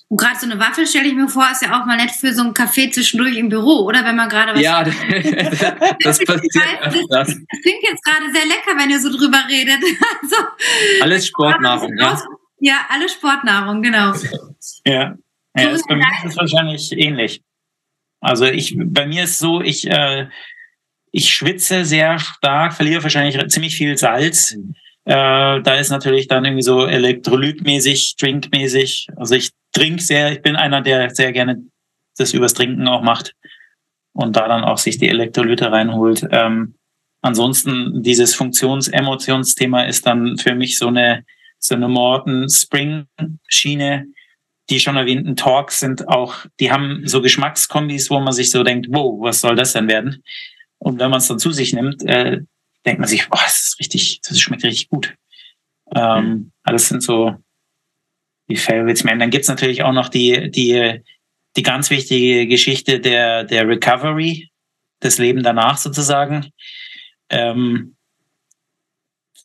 Und gerade so eine Waffel stelle ich mir vor, ist ja auch mal nett für so ein Café zwischendurch im Büro, oder? Wenn man gerade was. Ja, das, das passiert. Das, das klingt jetzt gerade sehr lecker, wenn ihr so drüber redet. Also, alles Sportnahrung, ja. Ja, alles Sportnahrung, genau. Ja, ja ist bei mir ist es wahrscheinlich ähnlich. Also ich, bei mir ist so, ich, äh, ich schwitze sehr stark, verliere wahrscheinlich ziemlich viel Salz. Mhm. Äh, da ist natürlich dann irgendwie so elektrolytmäßig, drinkmäßig. Also ich trinke sehr, ich bin einer, der sehr gerne das übers Trinken auch macht und da dann auch sich die Elektrolyte reinholt. Ähm, ansonsten dieses Funktions-Emotionsthema ist dann für mich so eine so eine Morton Spring Schiene. Die schon erwähnten Talks sind auch, die haben so Geschmackskombis, wo man sich so denkt, wow, was soll das denn werden? Und wenn man es dann zu sich nimmt, äh, denkt man sich, oh, das ist richtig, das schmeckt richtig gut. Ähm, mhm. alles sind so die Favorites. Man, dann gibt's natürlich auch noch die, die, die ganz wichtige Geschichte der, der Recovery, das Leben danach sozusagen. Ähm,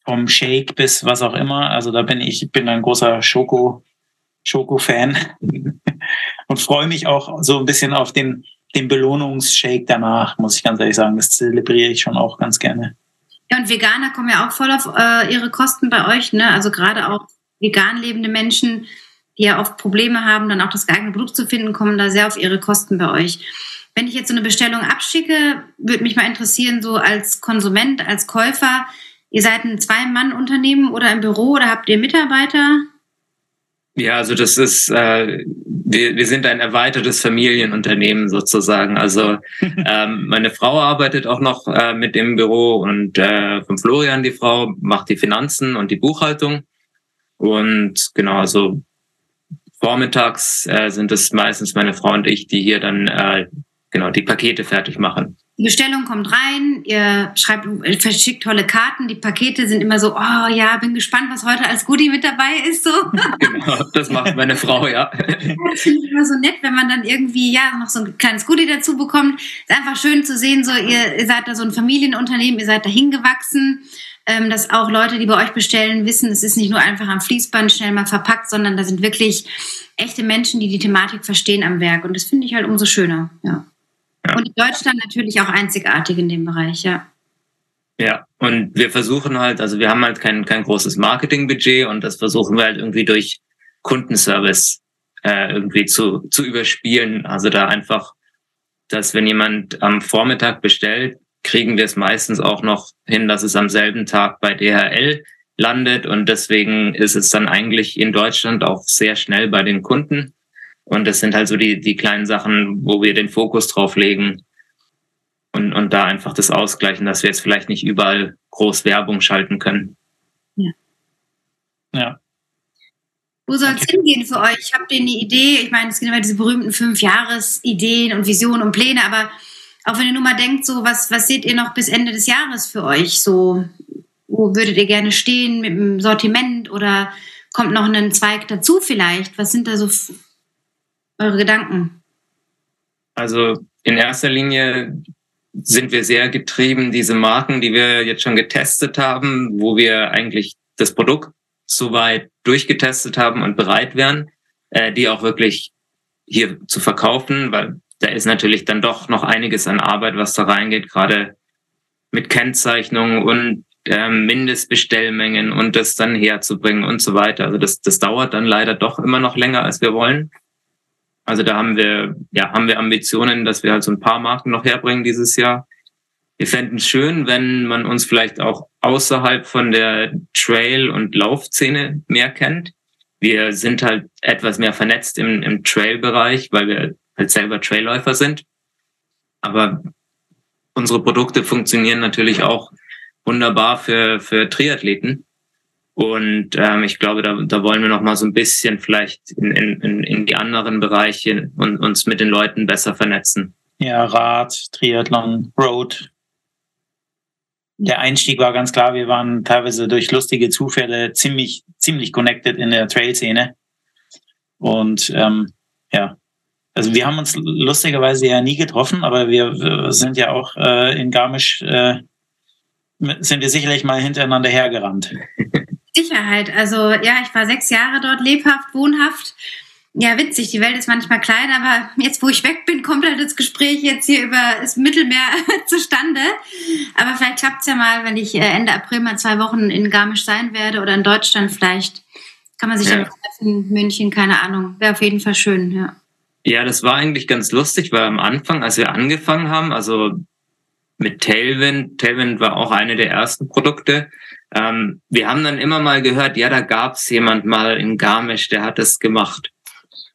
vom Shake bis was auch immer. Also da bin ich, bin ein großer Schoko, Schoko-Fan und freue mich auch so ein bisschen auf den, den Belohnungsshake danach, muss ich ganz ehrlich sagen. Das zelebriere ich schon auch ganz gerne. Ja, und Veganer kommen ja auch voll auf äh, ihre Kosten bei euch, ne? Also gerade auch vegan lebende Menschen, die ja oft Probleme haben, dann auch das geeignete Produkt zu finden, kommen da sehr auf ihre Kosten bei euch. Wenn ich jetzt so eine Bestellung abschicke, würde mich mal interessieren, so als Konsument, als Käufer, Ihr seid ein Zwei-Mann-Unternehmen oder ein Büro oder habt ihr Mitarbeiter? Ja, also das ist, äh, wir, wir sind ein erweitertes Familienunternehmen sozusagen. Also ähm, meine Frau arbeitet auch noch äh, mit im Büro und äh, von Florian, die Frau, macht die Finanzen und die Buchhaltung. Und genau, also vormittags äh, sind es meistens meine Frau und ich, die hier dann äh, genau die Pakete fertig machen. Die Bestellung kommt rein, ihr schreibt, verschickt tolle Karten, die Pakete sind immer so, oh ja, bin gespannt, was heute als Goodie mit dabei ist. So. Genau, das macht meine Frau, ja. Das finde ich immer so nett, wenn man dann irgendwie ja noch so ein kleines Goodie dazu bekommt. Ist einfach schön zu sehen, so ihr, ihr seid da so ein Familienunternehmen, ihr seid da hingewachsen. Ähm, dass auch Leute, die bei euch bestellen, wissen, es ist nicht nur einfach am Fließband schnell mal verpackt, sondern da sind wirklich echte Menschen, die die Thematik verstehen am Werk. Und das finde ich halt umso schöner, ja. Ja. Und in Deutschland natürlich auch einzigartig in dem Bereich, ja. Ja, und wir versuchen halt, also wir haben halt kein, kein großes Marketingbudget und das versuchen wir halt irgendwie durch Kundenservice äh, irgendwie zu, zu überspielen. Also da einfach, dass wenn jemand am Vormittag bestellt, kriegen wir es meistens auch noch hin, dass es am selben Tag bei DHL landet und deswegen ist es dann eigentlich in Deutschland auch sehr schnell bei den Kunden. Und das sind halt so die, die kleinen Sachen, wo wir den Fokus drauf legen und, und da einfach das ausgleichen, dass wir jetzt vielleicht nicht überall groß Werbung schalten können. Ja. ja. Wo soll es hingehen für euch? Ich habe eine Idee. Ich meine, es gibt immer diese berühmten fünf Jahres-Ideen und Visionen und Pläne, aber auch wenn ihr nur mal denkt, so was, was seht ihr noch bis Ende des Jahres für euch? So, wo würdet ihr gerne stehen mit dem Sortiment oder kommt noch ein Zweig dazu vielleicht? Was sind da so eure Gedanken? Also in erster Linie sind wir sehr getrieben, diese Marken, die wir jetzt schon getestet haben, wo wir eigentlich das Produkt soweit durchgetestet haben und bereit wären, äh, die auch wirklich hier zu verkaufen, weil da ist natürlich dann doch noch einiges an Arbeit, was da reingeht, gerade mit Kennzeichnung und äh, Mindestbestellmengen und das dann herzubringen und so weiter. Also das, das dauert dann leider doch immer noch länger, als wir wollen. Also da haben wir, ja, haben wir Ambitionen, dass wir halt so ein paar Marken noch herbringen dieses Jahr. Wir fänden es schön, wenn man uns vielleicht auch außerhalb von der Trail- und Laufszene mehr kennt. Wir sind halt etwas mehr vernetzt im, im Trail-Bereich, weil wir halt selber Trailläufer sind. Aber unsere Produkte funktionieren natürlich auch wunderbar für, für Triathleten. Und ähm, ich glaube, da, da wollen wir noch mal so ein bisschen vielleicht in, in, in die anderen Bereiche und uns mit den Leuten besser vernetzen. Ja, Rad, Triathlon, Road. der Einstieg war ganz klar, wir waren teilweise durch lustige Zufälle ziemlich, ziemlich connected in der Trail-Szene. Und ähm, ja, also wir haben uns lustigerweise ja nie getroffen, aber wir, wir sind ja auch äh, in Garmisch, äh, sind wir sicherlich mal hintereinander hergerannt. Sicherheit. Also ja, ich war sechs Jahre dort lebhaft, wohnhaft. Ja, witzig, die Welt ist manchmal klein, aber jetzt, wo ich weg bin, kommt halt das Gespräch jetzt hier über das Mittelmeer zustande. Aber vielleicht klappt es ja mal, wenn ich äh, Ende April mal zwei Wochen in Garmisch sein werde oder in Deutschland. Vielleicht kann man sich ja. dann treffen, München, keine Ahnung. Wäre auf jeden Fall schön, ja. Ja, das war eigentlich ganz lustig, weil am Anfang, als wir angefangen haben, also mit Tailwind, Tailwind war auch eine der ersten Produkte. Ähm, wir haben dann immer mal gehört, ja, da gab es jemand mal in Garmisch, der hat das gemacht.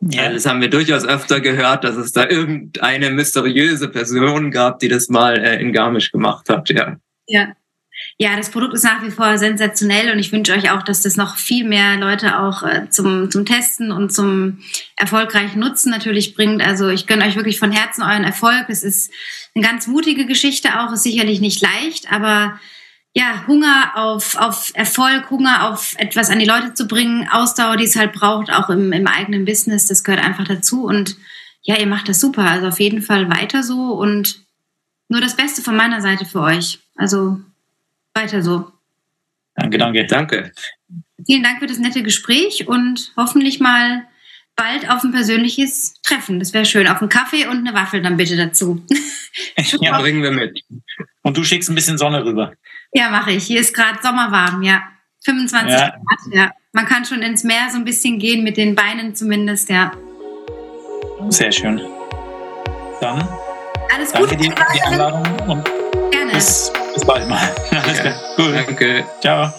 Ja. Also das haben wir durchaus öfter gehört, dass es da irgendeine mysteriöse Person gab, die das mal äh, in Garmisch gemacht hat, ja. Ja, ja, das Produkt ist nach wie vor sensationell und ich wünsche euch auch, dass das noch viel mehr Leute auch äh, zum, zum Testen und zum erfolgreichen Nutzen natürlich bringt. Also ich gönne euch wirklich von Herzen euren Erfolg. Es ist eine ganz mutige Geschichte auch, ist sicherlich nicht leicht, aber ja, Hunger auf, auf Erfolg, Hunger auf etwas an die Leute zu bringen, Ausdauer, die es halt braucht, auch im, im eigenen Business, das gehört einfach dazu. Und ja, ihr macht das super. Also auf jeden Fall weiter so und nur das Beste von meiner Seite für euch. Also weiter so. Danke, danke. Danke. Vielen Dank für das nette Gespräch und hoffentlich mal bald auf ein persönliches Treffen. Das wäre schön. Auf einen Kaffee und eine Waffel dann bitte dazu. ja, bringen wir mit. Und du schickst ein bisschen Sonne rüber. Ja, mache ich. Hier ist gerade sommerwarm, ja. 25 ja. Grad, ja. Man kann schon ins Meer so ein bisschen gehen, mit den Beinen zumindest, ja. Sehr schön. Dann alles danke dir für die Einladung und Gerne. Bis, bis bald mal. Alles klar. Cool. Danke. Ciao.